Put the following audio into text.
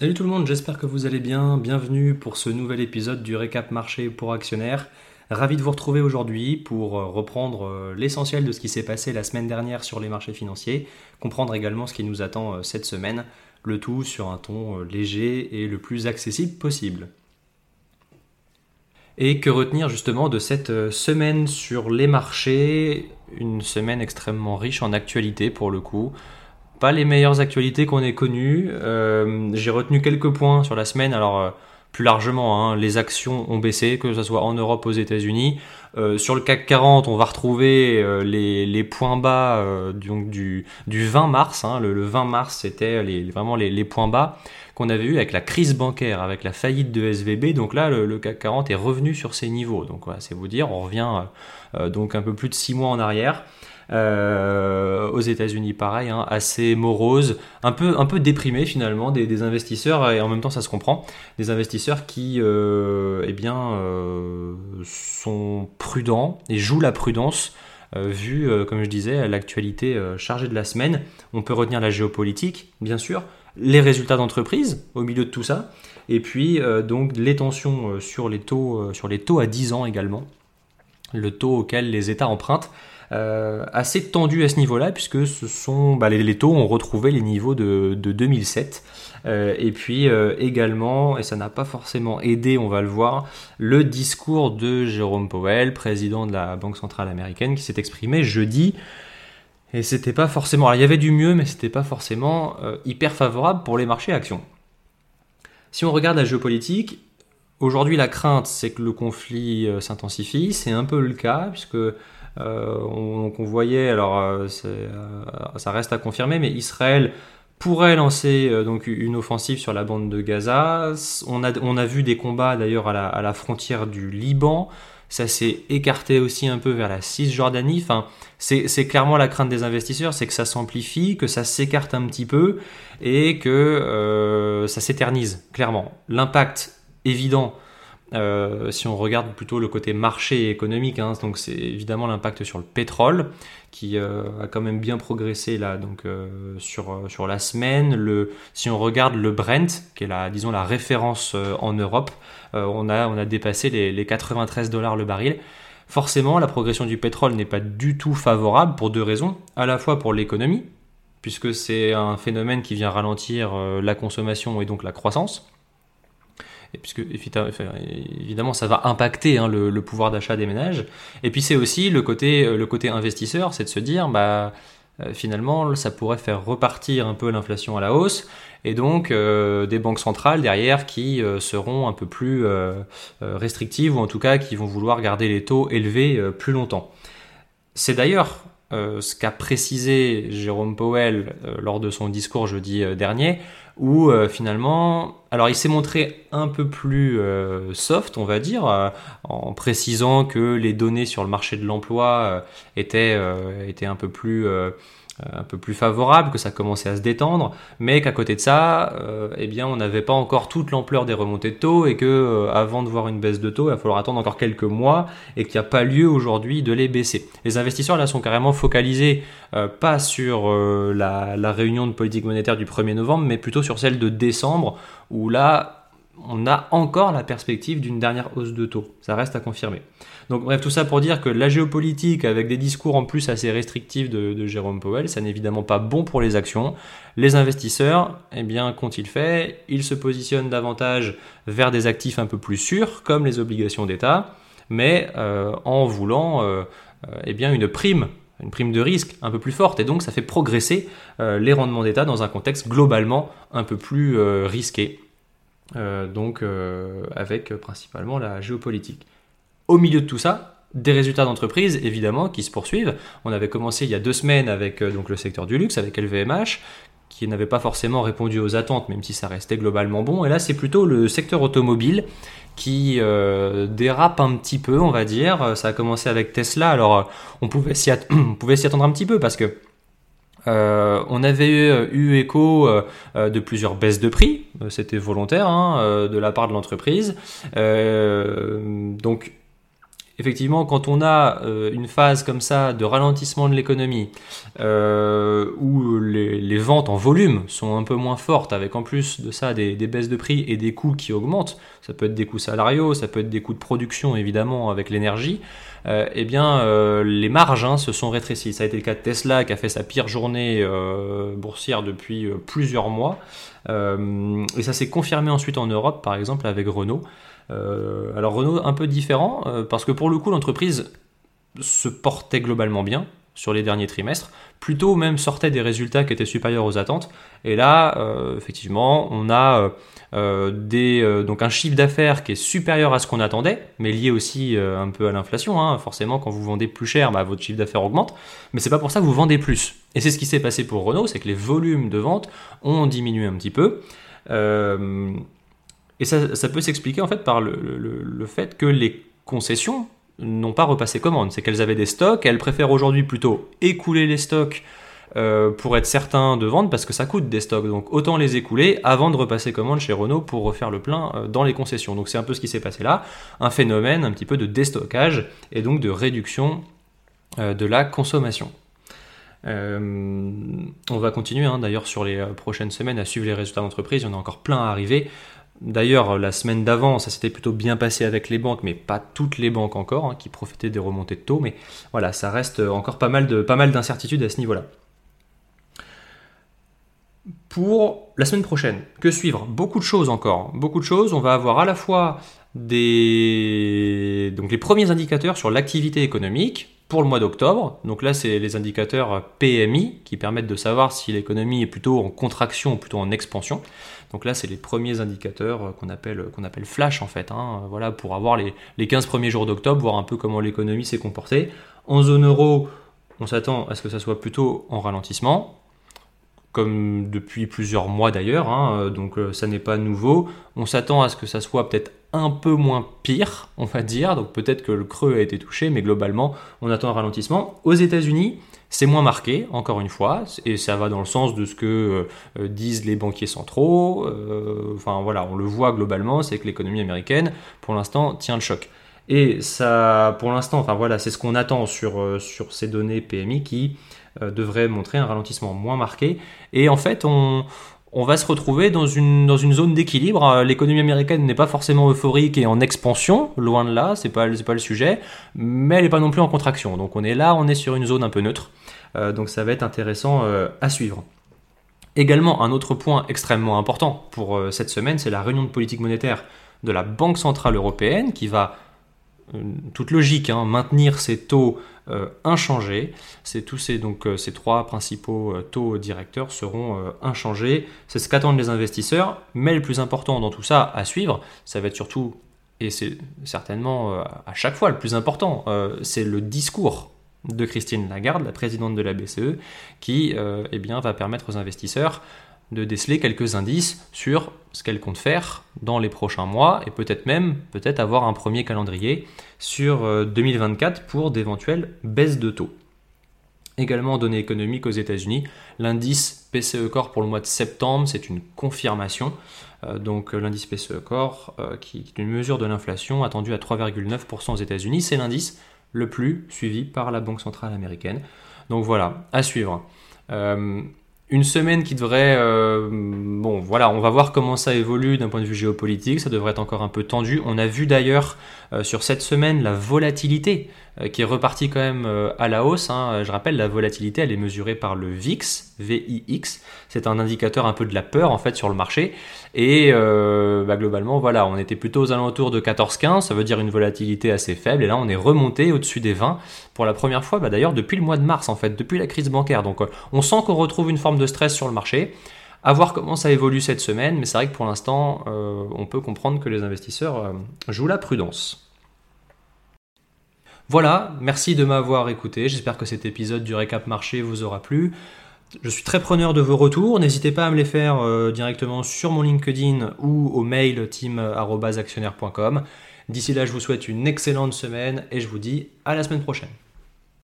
Salut tout le monde, j'espère que vous allez bien. Bienvenue pour ce nouvel épisode du récap marché pour actionnaires. Ravi de vous retrouver aujourd'hui pour euh, reprendre euh, l'essentiel de ce qui s'est passé la semaine dernière sur les marchés financiers, comprendre également ce qui nous attend euh, cette semaine, le tout sur un ton léger et le plus accessible possible. Et que retenir justement de cette semaine sur les marchés, une semaine extrêmement riche en actualité pour le coup pas les meilleures actualités qu'on ait connues. Euh, j'ai retenu quelques points sur la semaine. Alors, euh, plus largement, hein, les actions ont baissé, que ce soit en Europe, aux États-Unis. Euh, sur le CAC 40, on va retrouver les, points bas du, du 20 mars. Hein. le, 20 mars, c'était vraiment les, points bas qu'on avait eu avec la crise bancaire, avec la faillite de SVB. Donc là, le, CAC 40 est revenu sur ces niveaux. Donc voilà, c'est vous dire, on revient donc un peu plus de 6 mois en arrière. Euh, aux États-Unis, pareil, hein, assez morose, un peu, un peu déprimé finalement des, investisseurs, et en même temps ça se comprend, des investisseurs qui euh, eh bien, euh, sont prudents et jouent la prudence. vu, comme je disais, l'actualité chargée de la semaine, on peut retenir la géopolitique, bien sûr, les résultats d'entreprise au milieu de tout ça, et puis donc les tensions sur les taux, sur les taux à 10 ans également, le taux auquel les États empruntent. Euh, assez tendu à ce niveau-là, puisque ce sont, bah, les, taux ont retrouvé les niveaux de, 2007. Euh, et puis euh, également, et ça n'a pas forcément aidé, on va le voir, le discours de Jérôme Powell, président de la Banque centrale américaine, qui s'est exprimé jeudi. Et c'était pas forcément. Alors il y avait du mieux, mais c'était pas forcément hyper favorable pour les marchés actions. Si on regarde la géopolitique, aujourd'hui la crainte c'est que le conflit s'intensifie. C'est un peu le cas, puisque euh, on, on, voyait, alors euh, euh, ça reste à confirmer, mais Israël pourrait lancer donc une offensive sur la bande de Gaza. On a, on a vu des combats d'ailleurs à la, frontière du Liban. Ça s'est écarté aussi un peu vers la Cisjordanie. Enfin, c'est clairement la crainte des investisseurs, c'est que ça s'amplifie, que ça s'écarte un petit peu et que ça s'éternise, clairement. L'impact évident euh, si on regarde plutôt le côté marché économique, hein, donc c'est évidemment l'impact sur le pétrole qui euh, a quand même bien progressé là, donc euh, sur, sur la semaine. Si on regarde le Brent, qui est la, disons la référence en Europe, on, a, on a dépassé les, les 93 dollars le baril. Forcément, la progression du pétrole n'est pas du tout favorable pour deux raisons. À la fois pour l'économie, puisque c'est un phénomène qui vient ralentir la consommation et donc la croissance puisque évidemment ça va impacter hein, le, pouvoir d'achat des ménages. Et puis c'est aussi le côté, euh, le côté investisseur, c'est de se dire bah euh, finalement ça pourrait faire repartir un peu l'inflation à la hausse et donc euh, des banques centrales derrière qui seront un peu plus restrictives ou en tout cas qui vont vouloir garder les taux élevés plus longtemps. C'est d'ailleurs ce qu'a précisé Jérôme Powell lors de son discours jeudi dernier, où euh, finalement, alors il s'est montré un peu plus euh, soft, on va dire, euh, en précisant que les données sur le marché de l'emploi étaient, étaient un peu plus un peu plus favorable, que ça commençait à se détendre, mais qu'à côté de ça, eh bien, on n'avait pas encore toute l'ampleur des remontées de taux et que avant de voir une baisse de taux, il va falloir attendre encore quelques mois et qu'il n'y a pas lieu aujourd'hui de les baisser. Les investisseurs là sont carrément focalisés pas sur la, la, réunion de politique monétaire du 1er novembre, mais plutôt sur celle de décembre, où là, on a encore la perspective d'une dernière hausse de taux. Ça reste à confirmer. Donc bref, tout ça pour dire que la géopolitique, avec des discours en plus assez restrictifs de, Jérôme Powell, ça n'est évidemment pas bon pour les actions. Les investisseurs, eh bien, qu'ont-ils fait? Ils se positionnent davantage vers des actifs un peu plus sûrs, comme les obligations d'État, mais euh, en voulant euh, euh, eh bien, une prime une prime de risque un peu plus forte et donc ça fait progresser les rendements d'État dans un contexte globalement un peu plus risqué, donc avec principalement la géopolitique. Au milieu de tout ça, des résultats d'entreprise évidemment qui se poursuivent. On avait commencé il y a deux semaines avec donc le secteur du luxe, avec LVMH, qui n'avait pas forcément répondu aux attentes, même si ça restait globalement bon. Et là, c'est plutôt le secteur automobile qui euh, dérape un petit peu, on va dire. Ça a commencé avec Tesla, alors on pouvait s'y, attendre un petit peu parce que euh, on avait eu, écho euh, de plusieurs baisses de prix, c'était volontaire hein, de la part de l'entreprise. donc effectivement, quand on a euh, une phase comme ça de ralentissement de l'économie, euh, où les, ventes en volume sont un peu moins fortes, avec en plus de ça des, baisses de prix et des coûts qui augmentent, ça peut être des coûts salariaux, ça peut être des coûts de production évidemment avec l'énergie, euh, eh bien les marges hein, se sont rétrécies. Ça a été le cas de Tesla qui a fait sa pire journée boursière depuis plusieurs mois, et ça s'est confirmé ensuite en Europe, par exemple avec Renault. Euh, alors Renault un peu différent euh, parce que pour le coup l'entreprise se portait globalement bien sur les derniers trimestres, plutôt même sortait des résultats qui étaient supérieurs aux attentes. Et là, euh, effectivement, on a des, donc un chiffre d'affaires qui est supérieur à ce qu'on attendait, mais lié aussi un peu à l'inflation. Hein. Forcément, quand vous vendez plus cher, bah, votre chiffre d'affaires augmente, mais c'est pas pour ça que vous vendez plus. Et c'est ce qui s'est passé pour Renault, c'est que les volumes de vente ont diminué un petit peu. Et ça, peut s'expliquer en fait par le, fait que les concessions n'ont pas repassé commande. C'est qu'elles avaient des stocks, elles préfèrent aujourd'hui plutôt écouler les stocks euh, pour être certain de vendre parce que ça coûte des stocks. Donc autant les écouler avant de repasser commande chez Renault pour refaire le plein euh, dans les concessions. Donc c'est un peu ce qui s'est passé là, un phénomène un petit peu de déstockage et donc de réduction euh, de la consommation. on va continuer hein, d'ailleurs sur les prochaines semaines à suivre les résultats d'entreprise, il y en a encore plein à arriver. D'ailleurs, la semaine d'avant, ça s'était plutôt bien passé avec les banques, mais pas toutes les banques encore, hein, qui profitaient des remontées de taux. Mais voilà, ça reste encore pas mal, de, pas mal d'incertitudes à ce niveau-là. Pour la semaine prochaine, que suivre? Beaucoup de choses encore. Beaucoup de choses. On va avoir à la fois des... Donc les premiers indicateurs sur l'activité économique, pour le mois d'octobre. Donc là, c'est les indicateurs PMI qui permettent de savoir si l'économie est plutôt en contraction ou plutôt en expansion. Donc là, c'est les premiers indicateurs qu'on appelle, appelle flash en fait. Hein. voilà, pour avoir les, les 15 premiers jours d'octobre, voir un peu comment l'économie s'est comportée. En zone euro, on s'attend à ce que ça soit plutôt en ralentissement, comme depuis plusieurs mois d'ailleurs, hein. donc euh, ça n'est pas nouveau. On s'attend à ce que ça soit peut-être un peu moins pire, on va dire. Donc peut-être que le creux a été touché, mais globalement, on attend un ralentissement. Aux États-Unis, c'est moins marqué, encore une fois, et ça va dans le sens de ce que euh, disent les banquiers centraux. Euh, enfin voilà, on le voit globalement, c'est que l'économie américaine, pour l'instant, tient le choc. Et ça, pour l'instant, enfin voilà, c'est ce qu'on attend sur, euh, sur ces données PMI qui devraient montrer un ralentissement moins marqué. Et en fait, on, on va se retrouver dans une, dans une zone d'équilibre. Euh, l'économie américaine n'est pas forcément euphorique et en expansion, loin de là, c'est pas, pas le sujet, mais elle n'est pas non plus en contraction. Donc on est là, on est sur une zone un peu neutre. Euh, donc ça va être intéressant euh, à suivre. Également, un autre point extrêmement important pour cette semaine, c'est la réunion de politique monétaire de la Banque Centrale Européenne qui va euh, toute logique, hein, maintenir ces taux euh, inchangés. C'est tous ces, donc, euh, ces trois principaux taux directeurs seront inchangés. C'est ce qu'attendent les investisseurs. Mais le plus important dans tout ça à suivre, ça va être surtout, et c'est certainement à chaque fois le plus important, c'est le discours de Christine Lagarde, la présidente de la BCE, qui eh va permettre aux investisseurs de déceler quelques indices sur ce qu'elle compte faire dans les prochains mois et peut-être même peut-être avoir un premier calendrier sur 2024 euh, pour d'éventuelles baisses de taux. Également données économiques aux États-Unis, l'indice PCE Core pour le mois de septembre, c'est une confirmation. Euh, donc l'indice PCE Core, euh, qui est une mesure de l'inflation attendue à 3,9% aux États-Unis, c'est l'indice le plus suivi par la Banque centrale américaine. Donc voilà, à suivre une semaine qui devrait... Euh, bon, voilà, on va voir comment ça évolue d'un point de vue géopolitique, ça devrait être encore un peu tendu. On a vu d'ailleurs euh, sur cette semaine la volatilité qui est repartie quand même à la hausse. Hein. Je rappelle, la volatilité, elle est mesurée par le VIX, VIX. C'est un indicateur un peu de la peur en fait sur le marché. Et bah, globalement, voilà, on était plutôt aux alentours de 14-15, ça veut dire une volatilité assez faible. Et là, on est remonté au-dessus des 20 pour la première fois, bah, d'ailleurs depuis le mois de mars en fait, depuis la crise bancaire. Donc on sent qu'on retrouve une forme de stress sur le marché. À voir comment ça évolue cette semaine, mais c'est vrai que pour l'instant, euh, on peut comprendre que les investisseurs euh, jouent la prudence. Voilà, merci de m'avoir écouté. J'espère que cet épisode du récap marché vous aura plu. Je suis très preneur de vos retours. N'hésitez pas à me les faire euh, directement sur mon LinkedIn ou au mail team.actionnaire.com. D'ici là, je vous souhaite une excellente semaine et je vous dis à la semaine prochaine.